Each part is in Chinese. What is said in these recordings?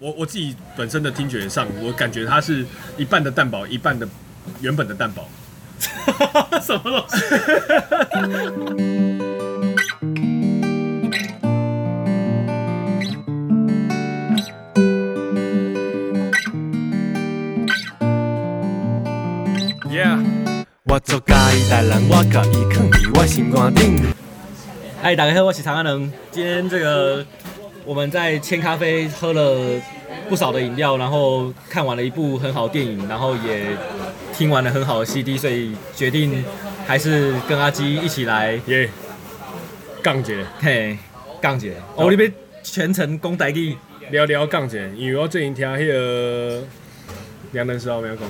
我我自己本身的听觉上，我感觉它是一半的蛋堡，一半的原本的蛋堡。什么东西？我做家己代人，我甲伊囥伫我心肝顶。嗨，大家好，我是长安人。今天这个我们在千咖啡喝了不少的饮料，然后看完了一部很好的电影，然后也听完了很好的 CD，所以决定还是跟阿基一起来耶，杠姐，嘿，杠姐，我这边全程讲台语，聊聊杠姐，因为我最近听迄个。两人时候没有讲，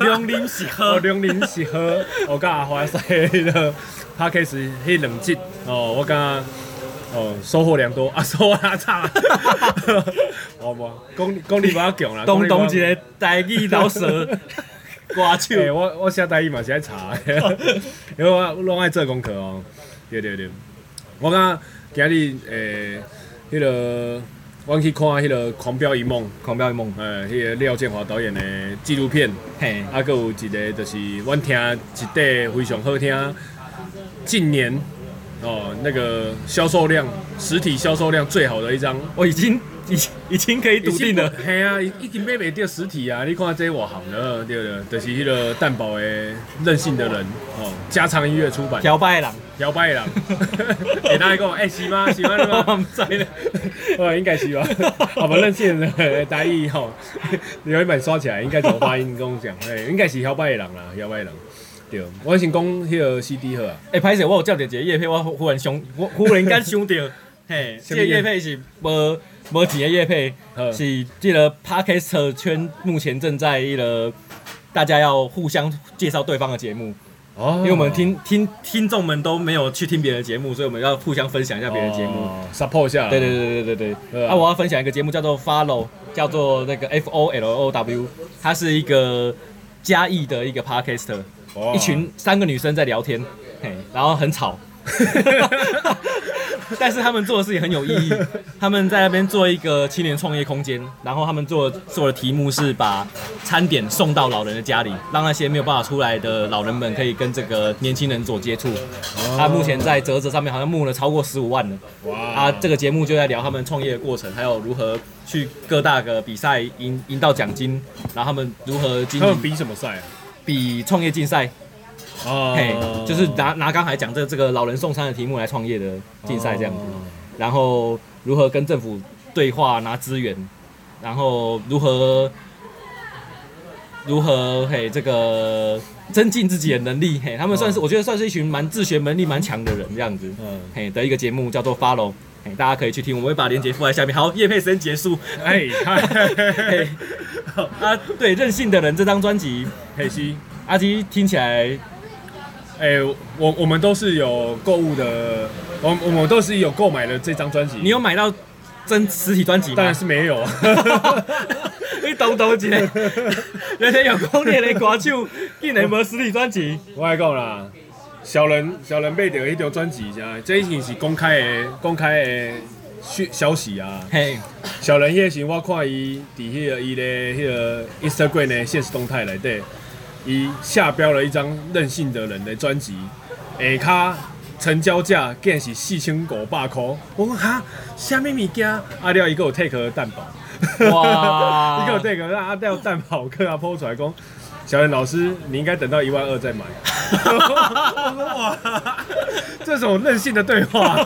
两人是喝，两人是喝。我跟阿华赛的，他开始很冷静哦。我刚刚哦收获良多啊，收获差。好不，功功力不要强啦。东东一个台语老师歌手，我我写台语嘛是爱查，因为我拢爱做功课哦。对对对，我刚刚今日诶，迄个。我去看迄个《狂飙一梦》，《狂飙一梦》诶，迄个廖建华导演的纪录片，嘿，啊，阁有一个就是阮听一块非常好听，近年哦那个销售量，实体销售量最好的一张，我已经已已经可以笃定了，嘿啊，已经买袂到实体啊，你看这我行了，对对，就是迄个蛋堡的任性的人，哦，家常音乐出版，摇摆的人。摇摆的人，给大家讲，哎，是吗？是吗？是吗？唔知咧，哦，应该是吧？好吧，任性的大意吼，有一本刷起来，应该怎么发音？你跟我讲，哎，应该是摇摆的人啦，摇摆的人。对，我先讲迄个 CD 好啊。哎，歹势，我有接到一个叶配，我忽然想，我忽然间想到，嘿，这个叶配是无无钱的叶配，是这个 Podcast 圈目前正在一个大家要互相介绍对方的节目。哦，因为我们听听听众们都没有去听别的节目，所以我们要互相分享一下别的节目，support 一下。对对对对对对。啊，我要分享一个节目叫做 Follow，叫做那个 F O L O W，它是一个嘉义的一个 podcaster，一群三个女生在聊天，嘿，然后很吵。但是他们做的事情很有意义，他们在那边做一个青年创业空间，然后他们做做的题目是把餐点送到老人的家里，让那些没有办法出来的老人们可以跟这个年轻人做接触。他目前在折子上面好像募了超过十五万了。哇！啊，这个节目就在聊他们创业的过程，还有如何去各大个比赛赢赢到奖金，然后他们如何经营。他们比什么赛啊？比创业竞赛。哦，嘿，就是拿拿刚才讲这这个老人送餐的题目来创业的竞赛这样子，然后如何跟政府对话拿资源，然后如何如何嘿这个增进自己的能力，嘿，他们算是我觉得算是一群蛮自学能力蛮强的人这样子，嗯，嘿的一个节目叫做 Follow，嘿，大家可以去听，我们会把链接附在下面。好，业配时间结束，哎，嘿，啊，对，任性的人这张专辑，佩西，阿基听起来。哎、欸，我我们都是有购物的，我我们都是有购买的这张专辑。你有买到真实体专辑吗？当然是没有啊。你懂懂姐，人家有公链的歌手，竟然没实体专辑。我还讲啦，小人小人买着一条专辑，这这已经是公开的公开的讯消息啊。嘿，小人迄时我看伊伫迄个伊的迄个 Instagram 的现实动态内底。伊下标了一张任性的人的专辑，下卡成交价竟然是四千五百块。我讲哈，虾米物件？阿廖伊个有 take 蛋堡，哇！伊个有 take，让阿廖蛋堡跟他 po 出来讲，小人老师，你应该等到一万二再买。哇！这种任性的对话，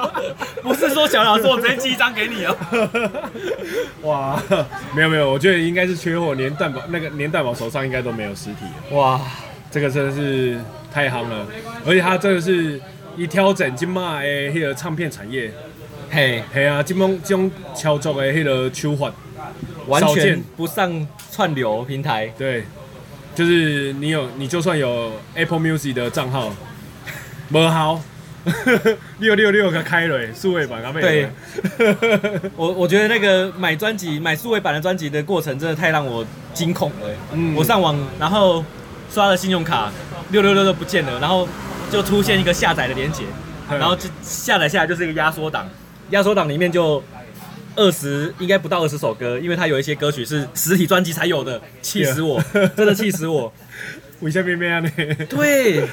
不是说小老师我直接寄一张给你哦。哇！没有没有，我觉得应该是缺货，连蛋堡那个连蛋堡手上应该都没有实体。哇！这个真的是太夯了，而且他真的是一挑整金马的迄个唱片产业。嘿，嘿啊，金梦这种敲作的迄个手法，完全不上串流平台。对。就是你有，你就算有 Apple Music 的账号，没好，六六六个开了，数位版对，我我觉得那个买专辑、买数位版的专辑的过程，真的太让我惊恐了。嗯，我上网，然后刷了信用卡，六六六都不见了，然后就出现一个下载的连接，然后就下载下来就是一个压缩档，压缩档里面就。二十应该不到二十首歌，因为他有一些歌曲是实体专辑才有的，气死我，真的气死我。为什么这样呢？对，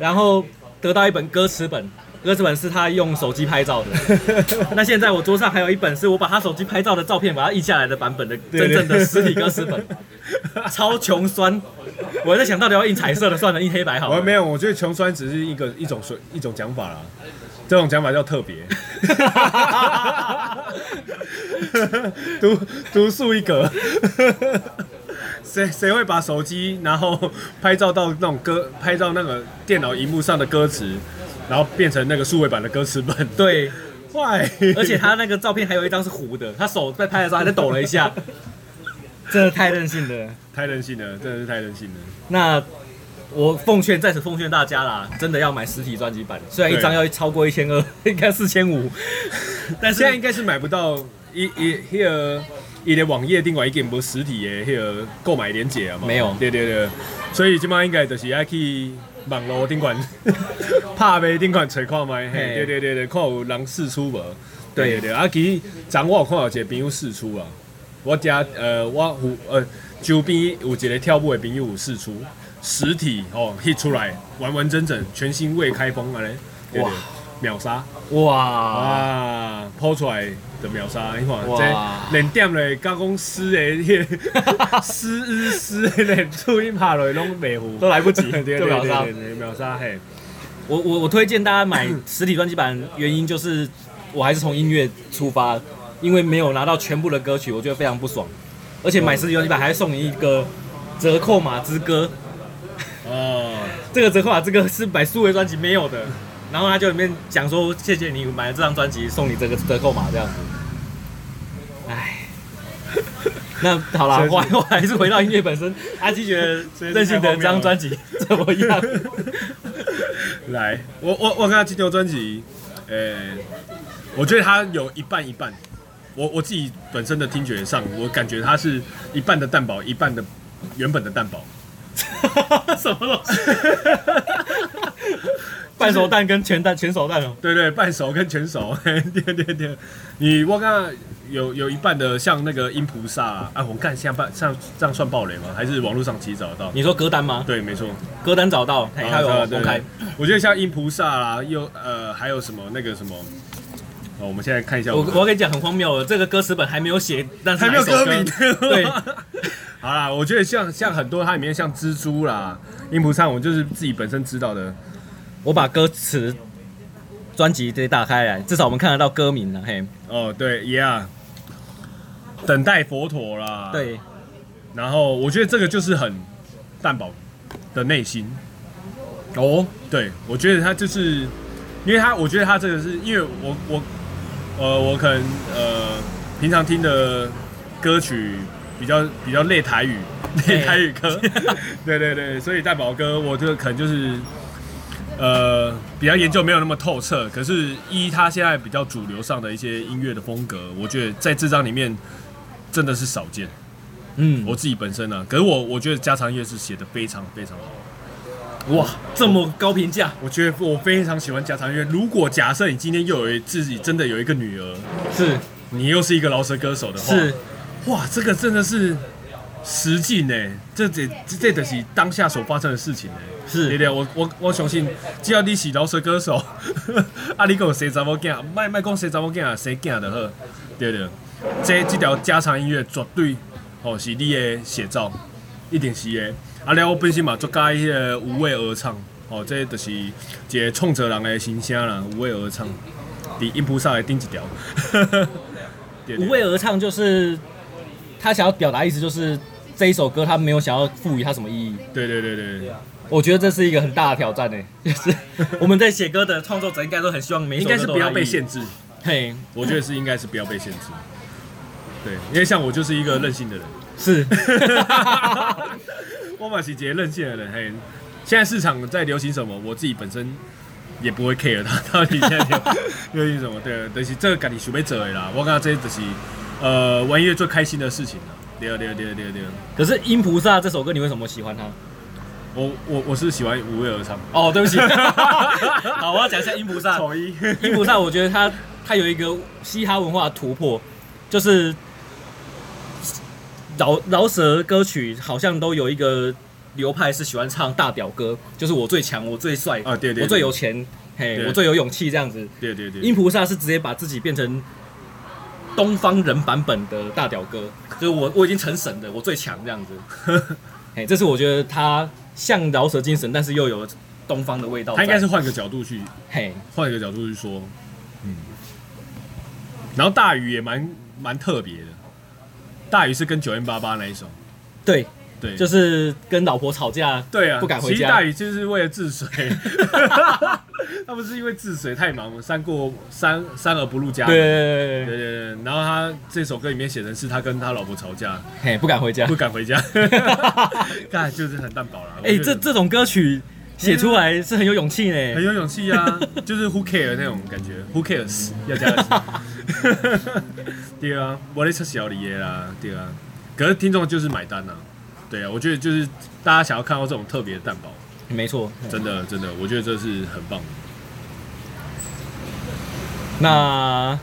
然后得到一本歌词本，歌词本是他用手机拍照的。那现在我桌上还有一本是我把他手机拍照的照片把它印下来的版本的真正的实体歌词本，超穷酸。我在想到底要印彩色的，算了，印黑白好了。我没有，我觉得穷酸只是一个一种说一种讲法啦，这种讲法叫特别。独独树一格。谁谁会把手机然后拍照到那种歌，拍照那个电脑荧幕上的歌词，然后变成那个数位版的歌词本？对，坏。而且他那个照片还有一张是糊的，他手在拍的时候还在抖了一下，真的太任性了，太任性了，真的是太任性了。那我奉劝在此奉劝大家啦，真的要买实体专辑版，虽然一张要超过一千二，应该四千五，但现在应该是买不到一一 here。伊的网页订完已经无实体的迄个购买链接啊嘛，没有，对对对，所以今麦应该就是爱去网络订款，拍卖订款找看卖，嘿，对对对对，看有人试出无？对。对对，啊，其实昨我有看到一个朋友试出啊，我家呃我有呃周边有一个跳舞的朋友有试出实体哦，hit 出来完完整整全新未开封啊嘞，哇，秒杀，哇哇，抛出来的。秒杀！你看，这连点嘞，加工师诶，师日师诶，录音拍落拢袂糊，都来不及，就秒杀，秒杀嘿！我我我推荐大家买实体专辑版，原因就是我还是从音乐出发，因为没有拿到全部的歌曲，我觉得非常不爽。而且买实体专辑版还送你一个折扣码之歌，哦，这个折扣码这个是买数位专辑没有的。然后他就里面讲说，谢谢你买了这张专辑，送你这个折扣码这样子。哎，那好了，我我还是回到音乐本身。阿基觉得任性的这张专辑怎么样？来，我我我看他这张专辑，呃，我觉得他有一半一半。我我自己本身的听觉上，我感觉它是一半的蛋堡，一半的原本的蛋堡。什么东西？半熟蛋跟全蛋全熟蛋哦，对对，半熟跟全熟，对对对。你我刚刚有有一半的像那个音菩萨啊，我看像半像这样算暴雷吗？还是网络上其实找得到？你说歌单吗？对，没错，歌单找到，还有公开。我觉得像音菩萨啦，又呃还有什么那个什么，哦，我们现在看一下。我我跟你讲很荒谬了，这个歌词本还没有写，但是还没有歌名。对，好啦，我觉得像像很多它里面像蜘蛛啦，音不唱，我就是自己本身知道的。我把歌词专辑给打开来，至少我们看得到歌名了。嘿，哦，对，Yeah，等待佛陀啦。对，然后我觉得这个就是很蛋堡的内心。哦，对，我觉得他就是，因为他，我觉得他这个是因为我我呃我可能呃平常听的歌曲比较比较类台语，类台语歌。对对对，所以大宝哥，我觉得可能就是。呃，比较研究没有那么透彻，可是依他现在比较主流上的一些音乐的风格，我觉得在这张里面真的是少见。嗯，我自己本身呢、啊，可是我我觉得家常音乐是写的非常非常好。哇，这么高评价，我觉得我非常喜欢家常音乐。如果假设你今天又有自己真的有一个女儿，是你又是一个饶舌歌手的话，是哇，这个真的是实际呢，这这这等是当下所发生的事情呢。是，对对，我我我相信，只要你是饶舌歌手，啊，你讲谁查某囝，卖卖讲谁查某囝啊，谁囝就好，对对，这这条家常音乐绝对哦是你的写照，一定是的。啊，了我本身嘛做介迄个无畏而唱，哦，这就是一个创作人的心声啦，无畏而唱，比音菩萨还顶一条。无畏而唱就是他想要表达意思，就是这一首歌他没有想要赋予它什么意义。对对对对。我觉得这是一个很大的挑战呢，就是我们在写歌的创作者应该都很希望每应该是不要被限制。嘿，我觉得是应该是不要被限制。对，因为像我就是一个任性的人。是。我嘛是一个任性的人。嘿，现在市场在流行什么，我自己本身也不会 care 他到底现在流行什么。对，就是这个自己想要做的啦。我感觉这就是呃玩音乐最开心的事情了。对对对对对。可是《音菩萨》这首歌，你为什么喜欢它？我我我是喜欢无为而唱哦，对不起，好，我要讲一下音菩萨。音菩萨，我觉得它它有一个嘻哈文化的突破，就是饶饶舌歌曲好像都有一个流派是喜欢唱大屌歌，就是我最强，我最帅啊，对对，对，我最有钱，嘿，我最有勇气这样子。对对对，音菩萨是直接把自己变成东方人版本的大屌哥，就是我我已经成神了，我最强这样子。嘿，这是我觉得他像饶舌精神，但是又有东方的味道。他应该是换个角度去，嘿，换一个角度去说，嗯。然后大鱼也蛮蛮特别的，大鱼是跟九 N 八八那一首，对。对，就是跟老婆吵架，对啊，不敢回家。其实大宇就是为了治水，他不是因为治水太忙吗，三过三三而不入家。对对对对对。然后他这首歌里面写的是他跟他老婆吵架，嘿，不敢回家，不敢回家。看就是很淡薄了。哎，这这种歌曲写出来是很有勇气呢，很有勇气啊，就是 Who care 那种感觉，Who cares 要加。对啊，我的车小李耶啦，对啊，可是听众就是买单啊。对啊，我觉得就是大家想要看到这种特别的蛋堡，没错，真的真的，我觉得这是很棒的。那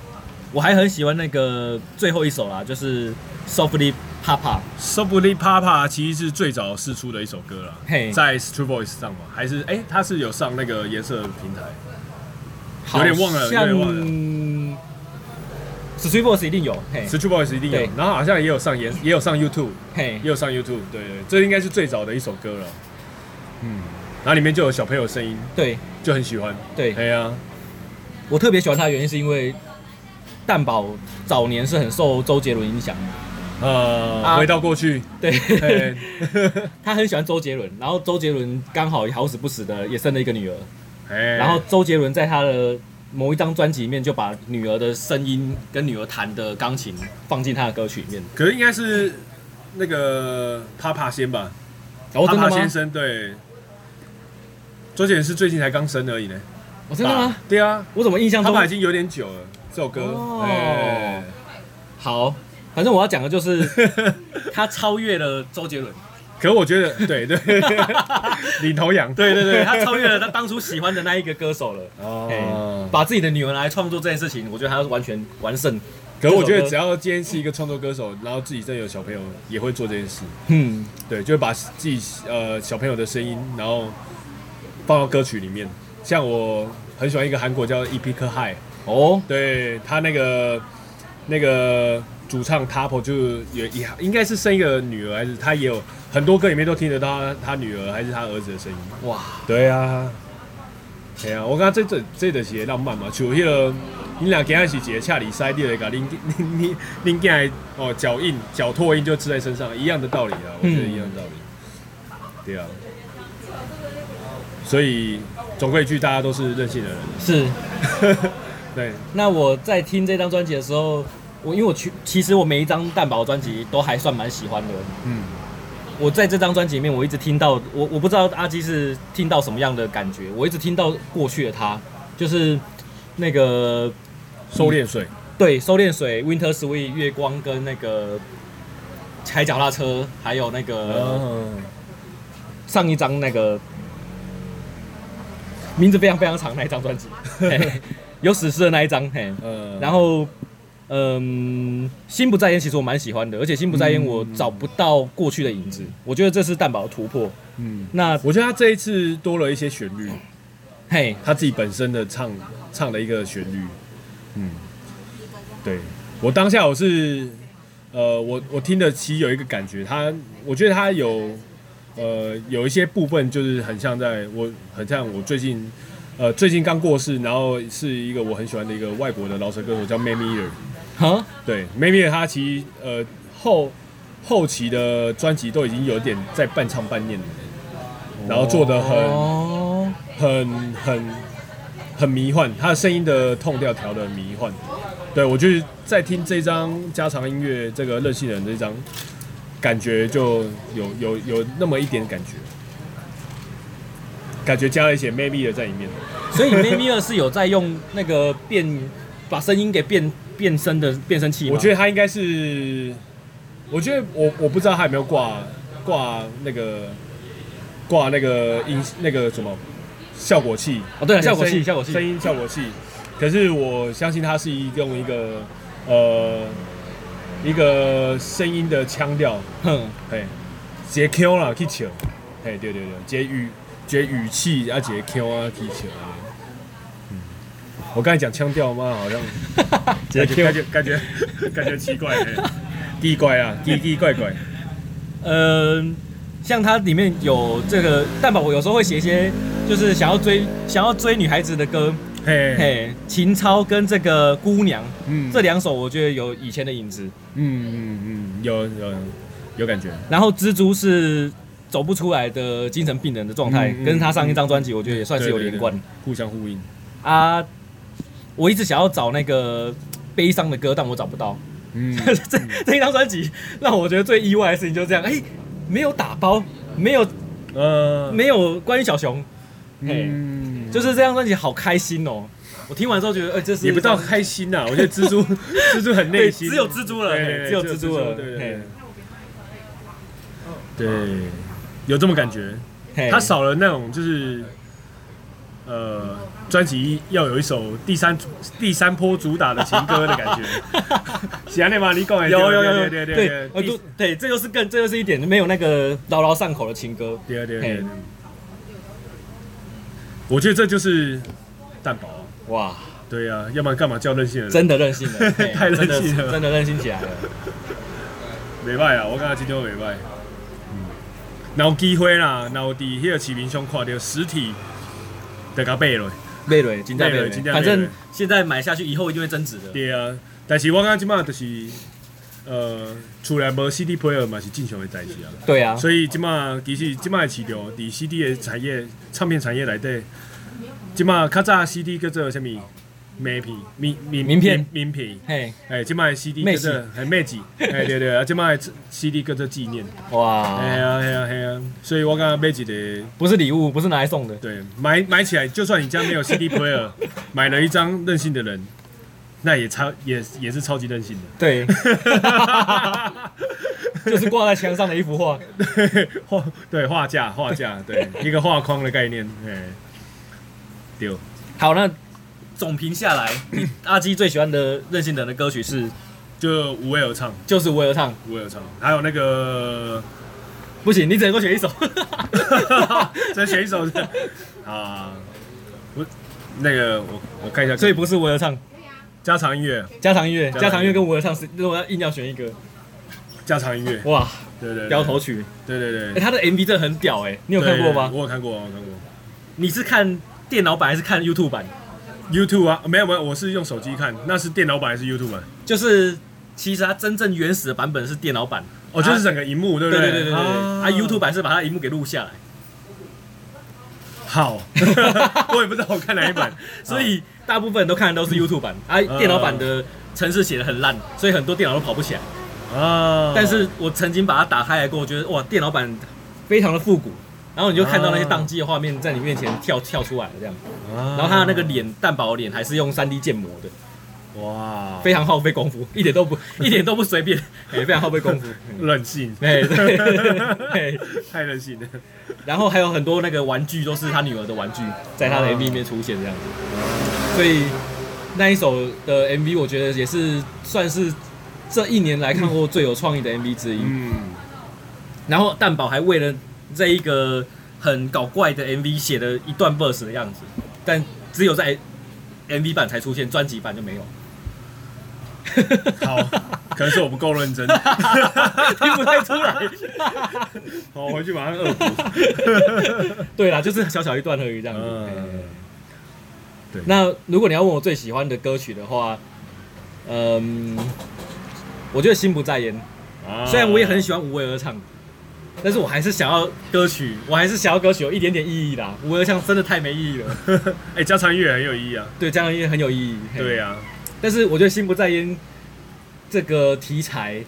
我还很喜欢那个最后一首啦，就是 Softly Papa。Softly Papa 其实是最早试出的一首歌了，hey, 在 Street Voice 上嘛，还是哎，它是有上那个颜色平台，有点忘了，有点忘了。Street Voice 一定有，Street Voice 一定有，然后好像也有上也也有上 YouTube，嘿，也有上 YouTube，对对，这应该是最早的一首歌了，嗯，然后里面就有小朋友声音，对，就很喜欢，对，对啊，我特别喜欢他的原因是因为蛋堡早年是很受周杰伦影响，呃，回到过去，对，他很喜欢周杰伦，然后周杰伦刚好也好死不死的也生了一个女儿，然后周杰伦在他的。某一张专辑里面就把女儿的声音跟女儿弹的钢琴放进他的歌曲里面。可是应该是那个帕帕先吧？哦？帕帕先生对，周杰伦是最近才刚生而已呢。哦，真的吗？对啊，我怎么印象中他已经有点久了这首歌。哦，好，反正我要讲的就是 他超越了周杰伦。可是我觉得，对对，领头羊，对对对，他超越了他当初喜欢的那一个歌手了。哦，把自己的女儿来创作这件事情，我觉得他是完全完胜。可是我觉得，只要今天是一个创作歌手，然后自己真的有小朋友，也会做这件事。嗯，对，就会把自己呃小朋友的声音，然后放到歌曲里面。像我很喜欢一个韩国叫 Epic High，哦，对他那个那个。主唱 Tapo 就也也应该是生一个女儿，还是他也有很多歌里面都听得到他，他女儿还是他儿子的声音。哇，对啊，对啊，我刚刚这这这的是浪漫嘛，就迄个你俩今仔是一个恰里塞地的，个恁恁恁恁今来哦脚印脚拓印就刺在身上，一样的道理啊，我觉得一样的道理。嗯、对啊，所以总归一句，大家都是任性的人。是，对。那我在听这张专辑的时候。我因为我去，其实我每一张蛋堡专辑都还算蛮喜欢的。嗯，我在这张专辑里面，我一直听到我我不知道阿基是听到什么样的感觉，我一直听到过去的他，就是那个收敛水，对，收敛水，Winter Sweet 月光跟那个踩脚踏车，还有那个上一张那个名字非常非常长那一张专辑，有史诗的那一张，嘿，然后。嗯，心不在焉，其实我蛮喜欢的，而且心不在焉，我找不到过去的影子，嗯、我觉得这是蛋堡的突破。嗯，那我觉得他这一次多了一些旋律，嘿，他自己本身的唱唱的一个旋律，嗯，对。我当下我是，呃，我我听的其实有一个感觉，他我觉得他有，呃，有一些部分就是很像在我很像我最近，呃，最近刚过世，然后是一个我很喜欢的一个外国的饶舌歌手叫 Mac Miller。哈，对，maybe 他其实呃后后期的专辑都已经有点在半唱半念了，然后做的很、哦、很很很迷幻，他的声音的 tone 调调的很迷幻。对，我就是在听这张加长音乐，这个任性人这张，感觉就有有有那么一点感觉，感觉加了一些 maybe 的在里面。所以 maybe 二是有在用那个变把声音给变。变声的变声器，我觉得他应该是，我觉得我我不知道他有没有挂挂那个挂那个音那个什么效果器哦，对，效果器效果器声音效果器。可是我相信他是用一个呃一个声音的腔调，哼，嘿，接 Q 了，去唱，嘿，对对对，接语接语气啊，接 Q 啊，去唱。嗯，我刚才讲腔调吗？好像 感觉感觉感觉感觉奇怪，奇怪啊，奇奇怪怪。嗯，像它里面有这个蛋堡，我有时候会写一些，就是想要追想要追女孩子的歌。嘿，嘿，情操跟这个姑娘，嗯，这两首我觉得有以前的影子，嗯嗯嗯，有有有感觉。然后蜘蛛是走不出来的精神病人的状态，跟他上一张专辑，我觉得也算是有连贯，互相呼应。啊，我一直想要找那个悲伤的歌，但我找不到。嗯，这这一张专辑让我觉得最意外的事情就是这样，哎，没有打包，没有，呃，没有关于小熊，嗯。就是这张专辑好开心哦！我听完之后觉得，哎，这是也不知道开心呐。我觉得蜘蛛，蜘蛛很内心，只有蜘蛛了，只有蜘蛛了，对对对，有这么感觉。他少了那种就是，呃，专辑要有一首第三第三波主打的情歌的感觉。喜欢那吗？你讲有有有有对对对对，对，这就是更这就是一点没有那个牢牢上口的情歌。对对对。我觉得这就是蛋堡哇，对呀，要不然干嘛叫任性人？真的任性了，太任性了，真的任性起来了。没败啊，我刚才今天没败。嗯，有机会啦，然后伫迄个市面上看到实体，得甲买落，买落，真正买了。反正现在买下去以后一定会增值的。对啊，但是我感觉即摆就是。呃，厝内无 CD player 嘛是正常的代志啊。对啊。所以即马其实即马的市场，伫 CD 的产业、唱片产业内底，即马较早 CD 叫做啥物？名片、名名名片、名片。嘿。哎，即马的 CD 叫做还妹子。哎，对对啊，即马的 CD 叫做纪念。哇。哎呀哎呀哎呀！所以我感觉买一个，不是礼物，不是拿来送的。对，买买起来，就算你家没有 CD player，买了一张任性的人。那也超也也是超级任性的，对，就是挂在墙上的一幅画，对画对画架画架对 一个画框的概念，哎，丢好，那总评下来，阿基最喜欢的任性的人的歌曲是？就无为而唱，就是无为而唱，无为而唱，还有那个不行，你只能够选一首，只能选一首。啊，不那个我我看一下，所以不是无为而唱。加长音乐，加长音乐，加长音乐。跟无为唱是，如果要硬要选一个，加长音乐，哇，对对，标头曲，对对对，哎，他的 MV 真的很屌哎，你有看过吗？我有看过，我有看过。你是看电脑版还是看 YouTube 版？YouTube 啊，没有没有，我是用手机看，那是电脑版还是 YouTube 版？就是其实它真正原始的版本是电脑版，哦，就是整个荧幕，对不对？对？对对对对，啊，YouTube 版是把它荧幕给录下来。好，我也不知道我看哪一版，所以大部分人都看的都是 YouTube 版，啊，电脑版的程式写的很烂，所以很多电脑都跑不起来。啊，但是我曾经把它打开来过，我觉得哇，电脑版非常的复古，然后你就看到那些宕机的画面在你面前跳跳出来了这样，然后他的那个脸蛋堡脸还是用三 D 建模的。哇，非常耗费功夫，一点都不 一点都不随便，哎，非常耗费功夫，任性，哎，对，太任性了。然后还有很多那个玩具都是他女儿的玩具，在他的 MV 里面出现这样子，所以那一首的 MV 我觉得也是算是这一年来看过最有创意的 MV 之一。嗯，然后蛋堡还为了这一个很搞怪的 MV 写的一段 verse 的样子，但只有在 MV 版才出现，专辑版就没有。好，可能是我不够认真，听不太出来。好，我回去马上恶补。对啦，就是小小一段而已，这样子。嗯。对。那如果你要问我最喜欢的歌曲的话，嗯，我觉得心不在焉。啊。虽然我也很喜欢无为而唱，但是我还是想要歌曲，我还是想要歌曲有一点点意义啦。无为而唱真的太没意义了。哎，加长音乐很有意义啊。对，加长音乐很有意义。对啊。但是我觉得心不在焉这个题材，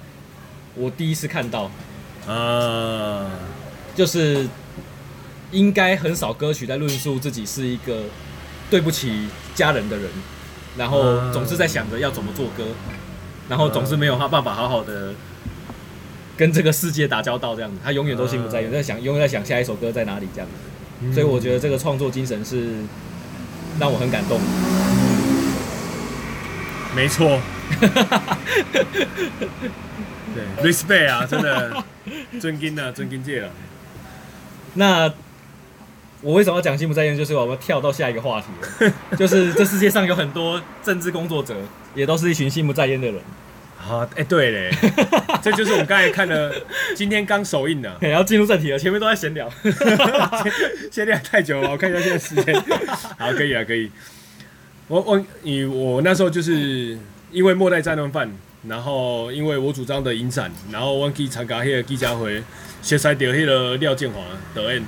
我第一次看到，啊，就是应该很少歌曲在论述自己是一个对不起家人的人，然后总是在想着要怎么做歌，然后总是没有他办法好好的跟这个世界打交道这样子，他永远都心不在焉，在想永远在想下一首歌在哪里这样子，所以我觉得这个创作精神是让我很感动。没错。对，respect 啊，真的尊敬啊，尊敬界了。那我为什么要讲心不在焉？就是我们跳到下一个话题了，就是这世界上有很多政治工作者，也都是一群心不在焉的人。好，哎、欸，对嘞，这就是我们刚才看的，今天刚首映的，然后进入正题了，前面都在闲聊，闲聊太久了，我看一下现在时间，好，可以啊，可以。我我你我那时候就是因为末代战乱犯，然后因为我主张的影展，然后我去参加迄个记者会，熟悉到迄个廖建华导演，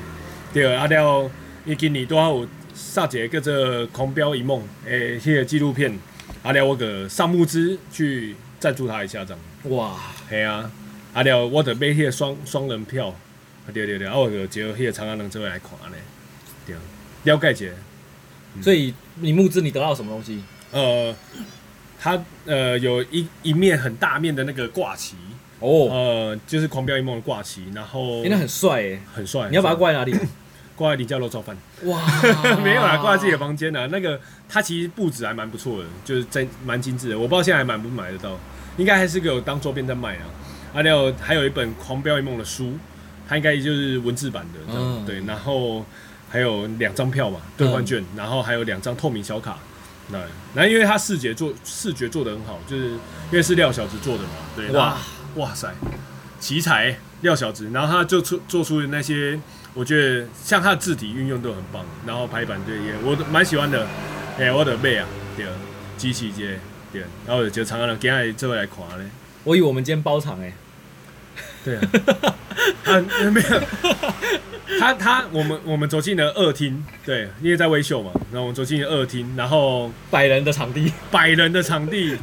对，阿廖伊今年拄好有杀一个叫做《狂飙一梦》诶，迄个纪录片，阿廖我个上木之去。赞助他一下，这样。哇，嘿啊，啊了我得买迄个双双人票，对对对，啊我就招迄个长安人这位来看咧，对，了解一下。所以你募资你得到什么东西？呃，他呃有一一面很大面的那个挂旗。哦，呃就是狂飙一梦的挂旗，然后欸、那很帅哎，很帅，你要把它挂在哪里？挂在你家楼造饭。哇，没有啦，挂在自己的房间呢。那个它其实布置还蛮不错的，就是真蛮精致的。我不知道现在还买不买得到。应该还是有当周边在卖啊，还有还有一本《狂飙一梦》的书，它应该就是文字版的，嗯，对，然后还有两张票嘛，兑换券，然后还有两张透明小卡，那，然后因为它视觉做视觉做的很好，就是因为是廖小子做的嘛，对，哇哇塞，奇才廖小子，然后他就出做出的那些，我觉得像他的字体运用都很棒，然后排版对也我蛮喜欢的，哎，我的妹啊，对，机器街。然后就常常今日这位来看呢，我以为我们今天包场哎，对啊，啊 没有，他他我们我们走进了二厅，对，因为在威秀嘛，然后我们走进了二厅，然后百人的场地，百人的场地，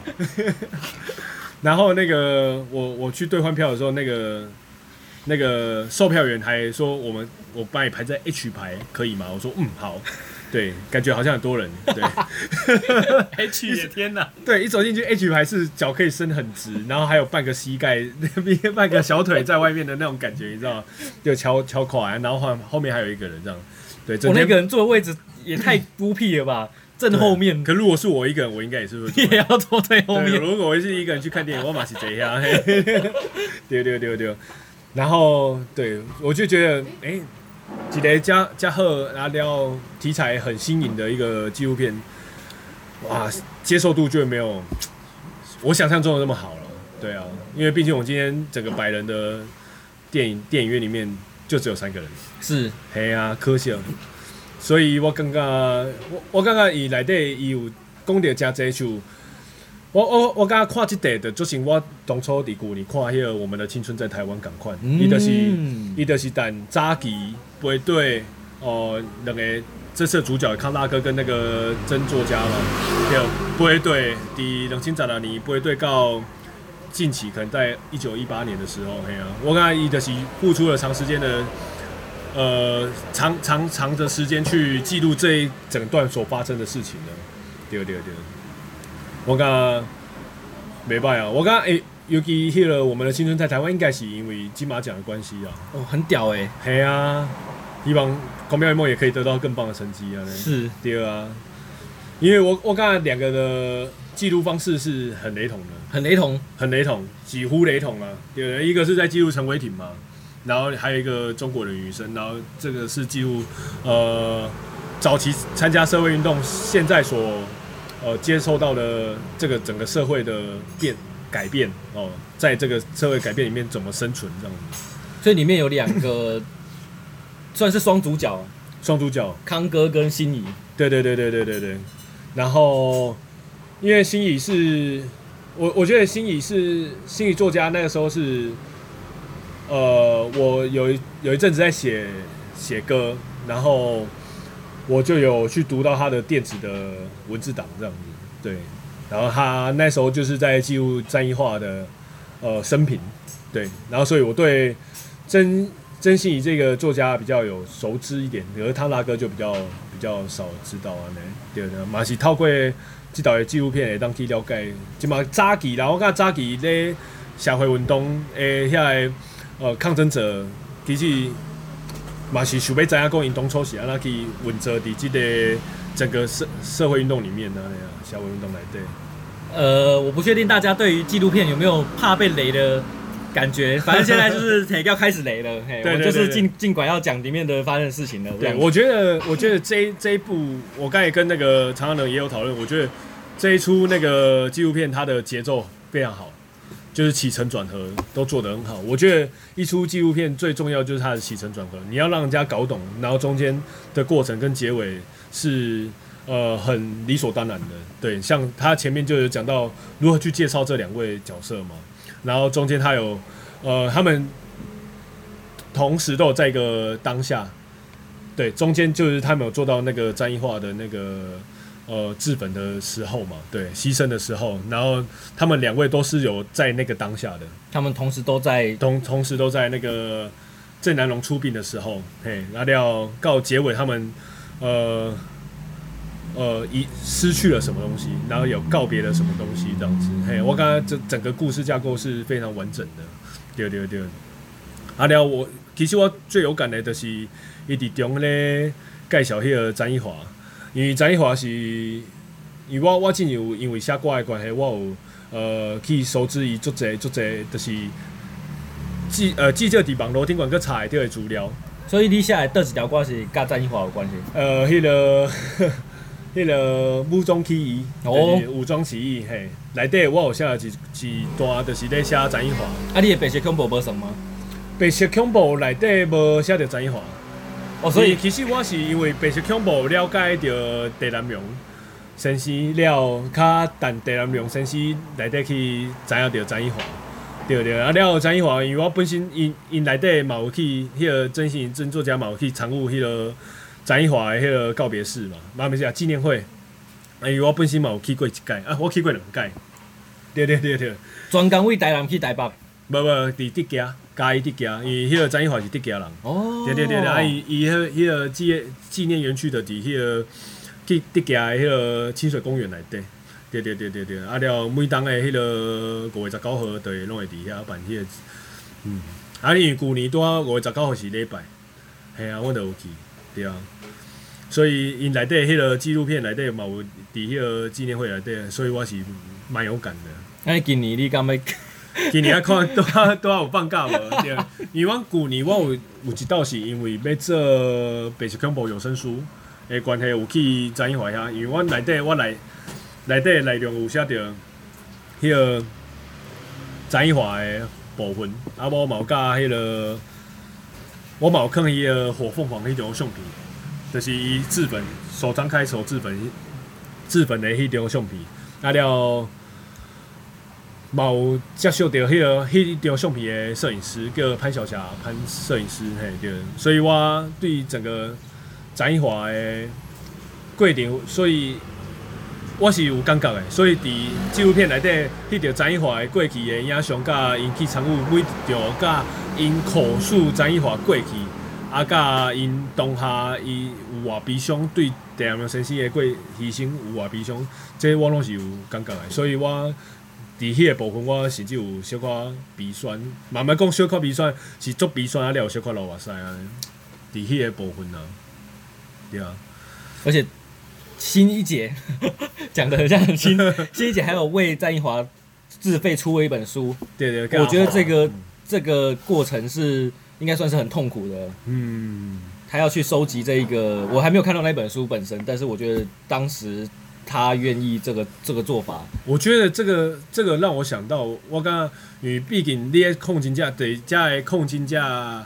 然后那个我我去兑换票的时候，那个那个售票员还说我们我帮你排在 H 排可以吗？我说嗯好。对，感觉好像很多人。对，H 也天哪！对，一走进去，H 排是脚可以伸很直，然后还有半个膝盖，那 边半个小腿在外面的那种感觉，你知道吗？就敲敲垮，然后后后面还有一个人这样。对，我那个人坐的位置也太孤僻了吧？正后面。可如果是我一个人，我应该也是会也要坐最后面。如果我是一个人去看电影，我马是这样。对对对对。然后对，我就觉得，哎、欸。记得加加贺阿廖题材很新颖的一个纪录片，哇，接受度就没有我想象中的那么好了。对啊，因为毕竟我今天整个百人的电影电影院里面就只有三个人，是，嘿啊，可惜了。所以我刚刚我我刚刚以来的伊有讲到加这就。我我我刚刚看这台的，就是我当初伫旧年看迄个《我们的青春在台湾》赶快，伊就是伊就是等早期背对哦，两个这次主角康大哥跟那个真作家嘛，对，背对伫两千十六年背对到近期可能在一九一八年的时候，嘿啊，我感觉伊就是付出了长时间的呃长长长的时间去记录这一整段所发生的事情的，对对对。我讲没办法啊！我讲诶，尤其迄个我们的青春在台湾，应该是因为金马奖的关系啊。哦，很屌诶、欸。嘿啊，希望《狂飙一梦》也可以得到更棒的成绩啊。是，对啊。因为我我刚才两个的记录方式是很雷同的，很雷同，很雷同，几乎雷同啊。对，一个是在记录陈伟霆嘛，然后还有一个中国的女生，然后这个是记录呃早期参加社会运动，现在所。呃，接受到了这个整个社会的变改变哦，在这个社会改变里面怎么生存这样子？所以里面有两个 算是双主角，双主角康哥跟心怡。对对对对对对对。然后因为心怡是，我我觉得心怡是心理作家，那个时候是，呃，我有一有一阵子在写写歌，然后。我就有去读到他的电子的文字档这样子，对，然后他那时候就是在记录战一化的呃生平，对，然后所以我对曾曾心怡这个作家比较有熟知一点，而汤大哥就比较比较少知道啊，对，嘛是透过这道的纪录片会当去了解，就嘛早期，然后我讲早期咧社会运动诶，下来呃抗争者其实。嘛是想要知影讲因当初是安怎去运作伫即个整个社社会运动里面呢？啊，社会运动内底。呃，我不确定大家对于纪录片有没有怕被雷的感觉，反正现在就是要开始雷了，嘿，我，就是尽尽管要讲里面的发生的事情了。对，我觉得，我觉得这一这一部，我刚才跟那个常常人也有讨论，我觉得这一出那个纪录片它的节奏非常好，就是起承转合都做得很好。我觉得一出纪录片最重要就是它的起承转合，你要让人家搞懂，然后中间的过程跟结尾是呃很理所当然的。对，像他前面就有讲到如何去介绍这两位角色嘛。然后中间他有，呃，他们同时都有在一个当下，对，中间就是他们有做到那个詹益化的那个呃治本的时候嘛，对，牺牲的时候，然后他们两位都是有在那个当下的，他们同时都在同同时都在那个郑南龙出殡的时候，嘿，阿廖告结尾他们呃。呃，一失去了什么东西，然后有告别了什么东西，这样子。嘿，我刚刚这整个故事架构是非常完整的。对对对。阿廖我其实我最有感的就是伊伫中咧介绍迄个张一华，因为詹益华是，因为我我真有因为写歌的关系，我有呃去收知伊足侪足侪，就是记呃记者伫网络顶管去查会到的资料。所以你写的倒一条歌是甲詹益华有关系？呃，迄、那个。迄个武装起义，哦，武装起义，嘿，内底我有写一一段，就是咧写詹益华。啊，你的白色恐怖无算吗？白色恐怖内底无写着詹益华。哦，所以其实我是因为白色恐怖了解着地南榕先生了，较等地南榕先生内底去知影着詹益华，对对。啊，了詹益华，因为我本身因因内底嘛有去，迄个真心真作家嘛有去参与迄个。詹益华的迄个告别式嘛，嘛毋是啊，纪念会。啊因为，我本身嘛有去过一届，啊，我去过两届。对对对对，专工为台南去台北。无无，伫德家，嘉义德家，因为迄个詹益华是德家人。哦。对对对对，啊伊伊迄迄个纪纪念园区的伫迄个去德家的迄个清水公园内底。对对对对对，啊了每当的迄个五月十九号，对，拢会伫遐办迄个。嗯。啊，因为旧年拄啊五月十九号是礼拜，系啊，我著有去。对啊，所以因内底迄个纪录片内底嘛有伫迄个纪念会内底，所以我是蛮有感的。哎，今年你敢要？今年啊，看拄啊拄啊有放假无？对，因为我旧年我有有一道是因为要做白色恐怖有声书的关系，有去詹益华遐，因为我内底我内内底内容有写着迄个詹益华的部分，啊，我嘛有甲迄个。我冇看伊个火凤凰迄张相片，就是伊自焚手张开手自焚自焚的迄张相片。啊了，冇接触到迄个迄张相片的摄影师叫潘晓霞潘摄影师嘿对，所以我对整个詹益华的过程，所以我是有感觉的。所以伫纪录片内底，迄条詹益华的过去的影像，甲因去参与每条甲。因口述詹益华过去，啊，甲因当下伊有偌悲伤，对郑南榕先生的过牺牲有偌悲伤，这我拢是有感觉的。所以我伫迄个部分，我甚至有小可鼻酸。慢慢讲小可鼻酸，是足鼻酸啊，了有小可流目屎啊。伫迄个部分啊，对啊。而且新一姐 讲的很像很新，新一姐还有为詹益华自费出了一本书。对对，對，我觉得这个。嗯这个过程是应该算是很痛苦的。嗯，他要去收集这一个，我还没有看到那本书本身，但是我觉得当时他愿意这个这个做法，我觉得这个这个让我想到，我刚刚因为毕竟你的控金价对家的控金价，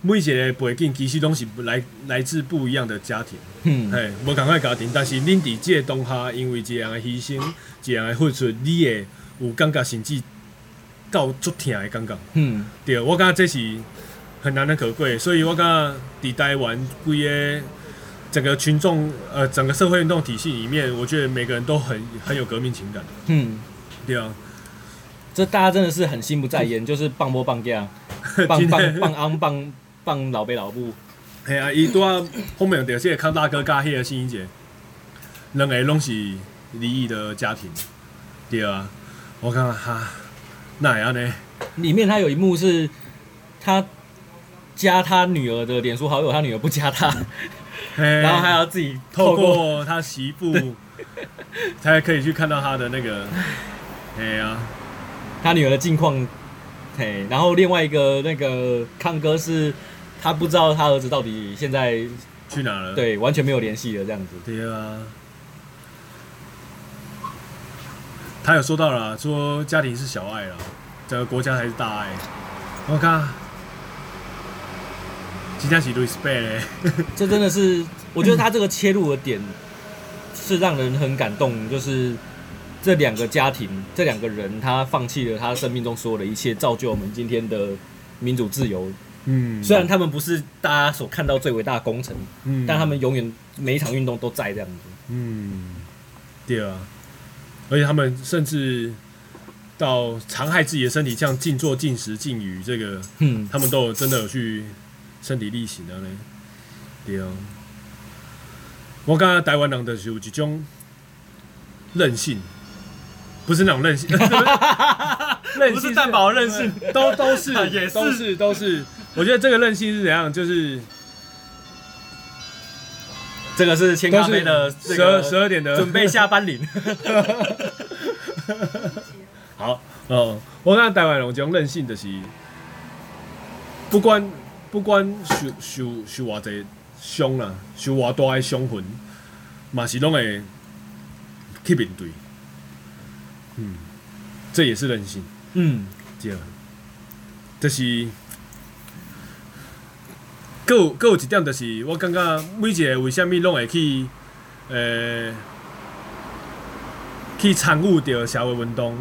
每一个背景其实都是来来自不一样的家庭，嗯，嘿，无同款家庭，但是恁伫这个当下，因为这样的牺牲，这样的付出，你会有感觉甚至。到足疼的感觉，嗯，对，我感觉这是很难能可贵，所以我感觉伫台湾规个整个群众，呃，整个社会运动体系里面，我觉得每个人都很很有革命情感，嗯，对啊，这大家真的是很心不在焉，就是棒波棒架，棒棒棒昂棒棒老爸老母，系啊，伊拄啊后面有些康大哥加迄个新一姐，两个拢是离异的家庭，对啊，我看看哈。哪样呢？里面他有一幕是，他加他女儿的脸书好友，他女儿不加他，然后还要自己透过他媳妇，才可以去看到他的那个，哎呀，他女儿的近况，嘿，然后另外一个那个康哥是，他不知道他儿子到底现在去哪了，对，完全没有联系了这样子，对啊。他有说到了，说家庭是小爱了，整个国家才是大爱。我看，今天是 respect，这真的是，我觉得他这个切入的点是让人很感动，就是这两个家庭，这两个人，他放弃了他生命中所有的一切，造就我们今天的民主自由。嗯，虽然他们不是大家所看到最伟大的功臣，嗯，但他们永远每一场运动都在这样子。嗯，对啊。而且他们甚至到残害自己的身体，像静坐、禁食、禁语，这个，嗯，他们都有真的有去身体力行的呢。对啊，我刚刚台湾人的是有一种任性，不是那种任性，任性蛋堡任性，都都是，也是都是都是。我觉得这个任性是怎样？就是。这个是千咖啡的十二十二点的准备下班铃。好，哦，我看台湾人这种任性的是，不管不管受受受偌济伤啦，受偌大的伤痕，嘛是拢会去面对。嗯，这也是人性。嗯，对，就是。阁有阁有一点，就是我感觉每一个为虾米拢会去，呃、去参与着社会运动，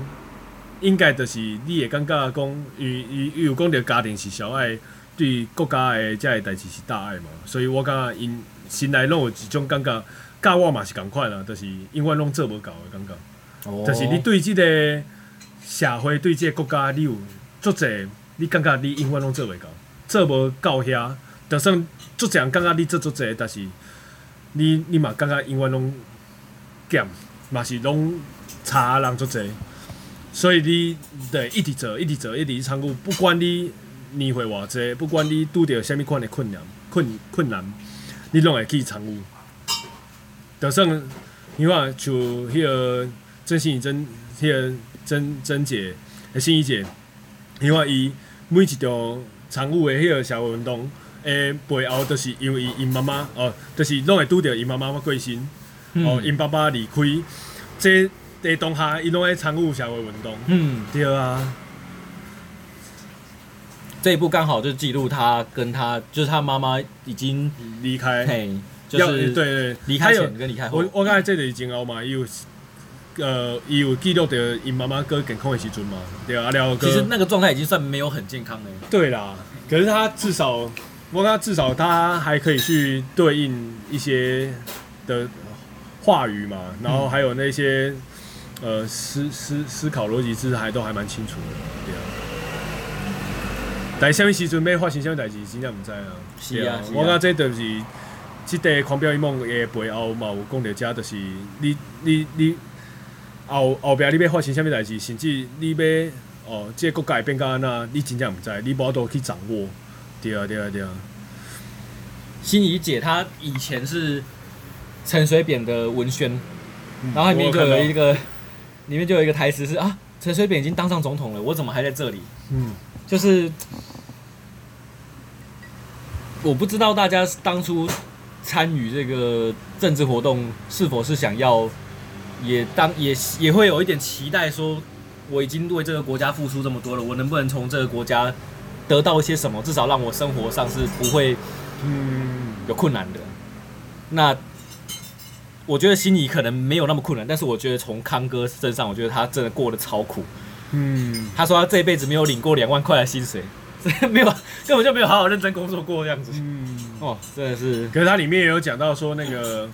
应该就是你会感觉讲，伊伊伊有讲着家庭是小爱，对国家的这个代志是大爱嘛，所以我感觉因心内拢有一种感觉，甲我嘛是共款啊，就是永远拢做无到的感觉，哦、就是你对即个社会对即个国家你有足侪，你感觉你永远拢做袂到，做无到遐。就算做这样，感觉你做做侪，但是你你嘛感觉永远拢减，嘛是拢差人做侪，所以你得一直做，一直做，一直参与，不管你年岁偌济，不管你拄着虾物款的困难困困难，你拢会去参与。就算你看像迄个曾心怡曾迄个曾曾姐，心怡姐，你看伊每一场参与的迄个社会运动。诶，背后都是因为因妈妈哦，就是拢会拄着因妈妈过身，嗯、哦，因爸爸离开，这在当下伊拢会参与社会运动。嗯，对啊。这一部刚好就记录他跟他，就是他妈妈已经离开，嘿，就是对对，离开前跟离开后。我我刚才这里前后嘛，伊有呃，伊有记录着因妈妈哥健康的时阵嘛，对啊，了其实那个状态已经算没有很健康了。对啦，可是他至少。我看至少他还可以去对应一些的话语嘛，然后还有那些呃思思思考逻辑，其实还都还蛮清楚的，对啊。但什么时阵要发生什么代志，真正唔知啊。是啊，我看这就是这个狂飙一梦的背后嘛，有讲到这就是你你你后后边你要发生什么代志，甚至你要哦，这个国家变到安那，你真正唔知，你无法度去掌握。对啊，对啊，对啊。心怡姐她以前是陈水扁的文宣，嗯、然后里面就有一个，里面就有一个台词是啊，陈水扁已经当上总统了，我怎么还在这里？嗯，就是我不知道大家当初参与这个政治活动是否是想要也当也也会有一点期待，说我已经为这个国家付出这么多了，我能不能从这个国家？得到一些什么，至少让我生活上是不会，嗯，有困难的。那我觉得心里可能没有那么困难，但是我觉得从康哥身上，我觉得他真的过得超苦。嗯，他说他这辈子没有领过两万块的薪水，没有，根本就没有好好认真工作过这样子。嗯，哦，真的是。可是他里面也有讲到说，那个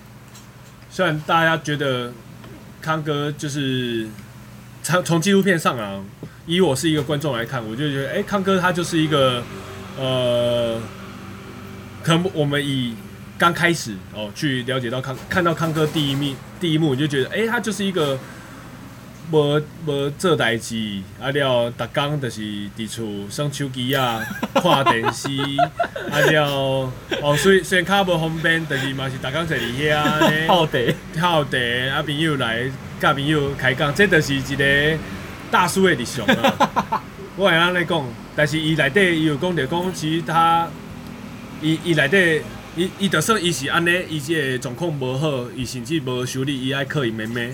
虽然大家觉得康哥就是从从纪录片上啊。以我是一个观众来看，我就觉得，哎、欸，康哥他就是一个，呃，可能我们以刚开始哦去了解到康，看到康哥第一面第一幕，你就觉得，哎、欸，他就是一个无无做代志，啊了，逐工就是伫厝耍手机啊，看电视，啊了，哦，虽虽然较无方便，但是嘛是逐工坐伫遐，泡茶，泡茶，啊朋友来，甲朋友开讲，这就是一个大叔的日常啊。我会安尼讲，但是伊内底伊有讲着讲，其实他，伊伊内底，伊伊就算伊是安尼，伊即个状况无好，伊甚至无修理，伊爱靠伊妹妹。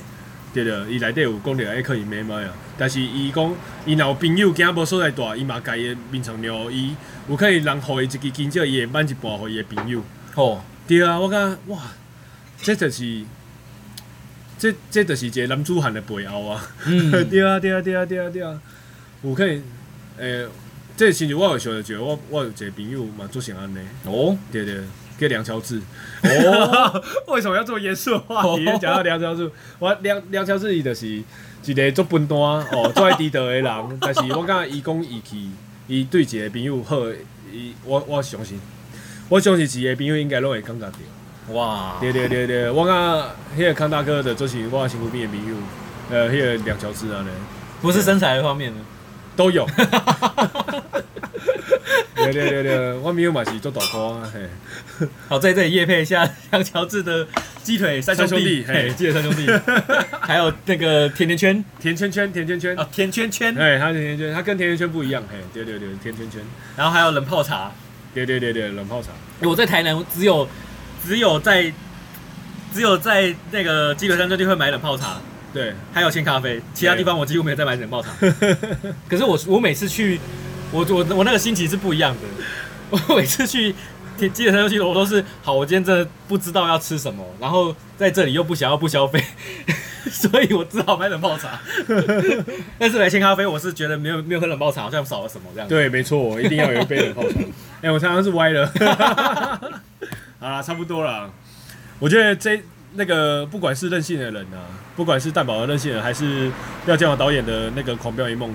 对对，伊内底有讲着爱可以买买啊，但是伊讲伊若有朋友惊无所在住，伊嘛家己面床留伊，有可能人互伊一支金蕉，伊会挽一半互伊的朋友。哦，对啊，我感觉哇，这就是，这这就是一个男子汉的背后啊。嗯，对啊，对啊，对啊，对啊，对啊，有可能，诶、欸，这其实我有想着，我我有一个朋友嘛做成安尼。哦，对对，对。叫梁乔治，哦，为什么要这么严肃的话题？讲到梁乔治，我梁梁乔治伊就是一个做笨蛋哦，做爱低调的人。但是我感觉伊讲伊去，伊对一个朋友好，伊我我相信，我相信一个朋友应该拢会感觉到。哇，对对对对，我感觉迄个康大哥的就是我身边的朋友，呃，迄个梁乔治啊，呢，不是身材的方面的，都有。对对对对，我没有嘛是做大哥啊，嘿。好，在这里夜配一下杨乔治的鸡腿三兄弟，嘿，鸡腿三兄弟，还有那个甜甜圈，甜圈圈，甜圈圈，哦，甜圈圈，哎，他甜甜圈，他跟甜甜圈不一样，嘿，对对对，甜圈圈，然后还有冷泡茶，对对对对，冷泡茶。我在台南只有只有在只有在那个鸡腿三兄弟会买冷泡茶，对，还有鲜咖啡，其他地方我几乎没有再买冷泡茶。可是我我每次去。我我我那个心情是不一样的。我每次去鸡腿三兄弟，我都是好，我今天真的不知道要吃什么，然后在这里又不想要不消费，所以我只好买冷泡茶。但是来鲜咖啡，我是觉得没有没有喝冷泡茶，好像少了什么这样。对，没错，我一定要有一杯冷泡茶。哎、我常常是歪了。好，差不多了。我觉得这那个不管是任性的人啊，不管是蛋堡的任性人，还是廖健华导演的那个狂飙一梦。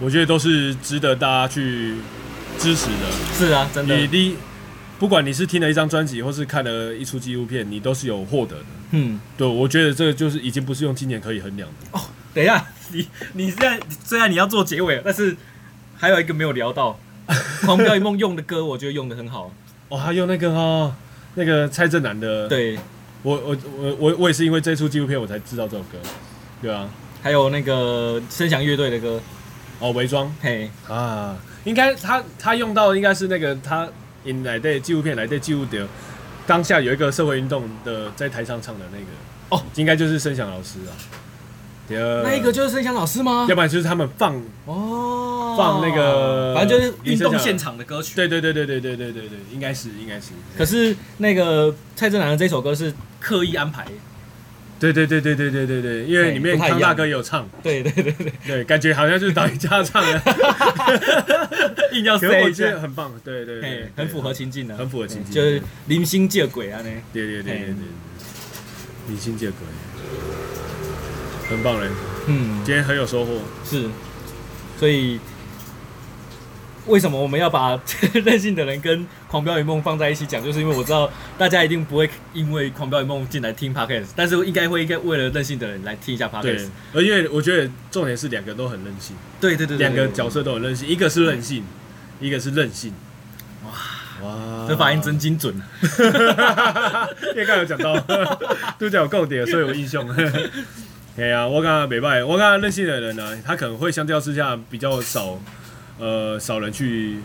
我觉得都是值得大家去支持的。是啊，真的。你你不管你是听了一张专辑，或是看了一出纪录片，你都是有获得的。嗯，对，我觉得这个就是已经不是用金钱可以衡量的。哦，等一下，你你现在虽然你要做结尾，但是还有一个没有聊到，《狂飙一梦》用的歌，我觉得用的很好。哦，他用那个哦，那个蔡振南的。对，我我我我我也是因为这出纪录片我才知道这首歌。对啊，还有那个声响乐队的歌。哦，伪装嘿啊，应该他他用到应该是那个他引来的纪录片来的记录的当下有一个社会运动的在台上唱的那个哦，应该就是声响老师啊。那一个就是声响老师吗？要不然就是他们放哦放那个，反正就是运动现场的歌曲。对对对对对对对对对，应该是应该是。可是那个蔡振南的这首歌是刻意安排。对对对对对对对对，因为里面康大哥有唱，对对对对对，感觉好像就是导演家唱的，硬要塞一句，很棒，对对对，很符合情境的，很符合情境，就是零星借鬼啊，那，对对对对对，零星借鬼，很棒嘞，嗯，今天很有收获，是，所以。为什么我们要把任性的人跟《狂飙与梦》放在一起讲？就是因为我知道大家一定不会因为《狂飙与梦》进来听 Podcast，但是应该会应该为了任性的人来听一下 Podcast。对，而因为我觉得重点是两个都很任性。对对对，两个角色都很任性，一个是任性，一个是任性。哇哇，这发音真精准。因为刚才有讲到，都叫我够点，所以有印象。对啊，我刚刚没办法，我刚刚任性的人呢，他可能会相较之下比较少。呃，少人去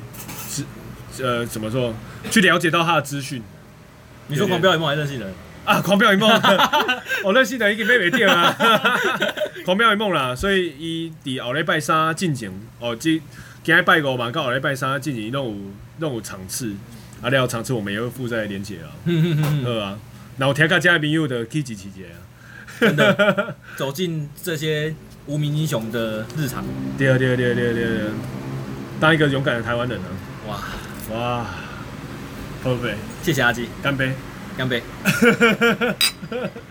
知，呃，怎么说？去了解到他的资讯。你说狂飙一梦还是任性人啊？狂飙一梦，我任性人已经被没掉了。狂飙一梦啦，所以伊伫后礼拜三进行哦，今今日拜五嘛，到后礼拜三进行任务任务场次，啊，了场次我们也会附在连接啊。好啊，那我听个嘉宾友的可以支持一下啊。真的，走进这些无名英雄的日常。对对对对对。当一个勇敢的台湾人呢？哇哇，喝杯，谢谢阿基，干杯，干杯。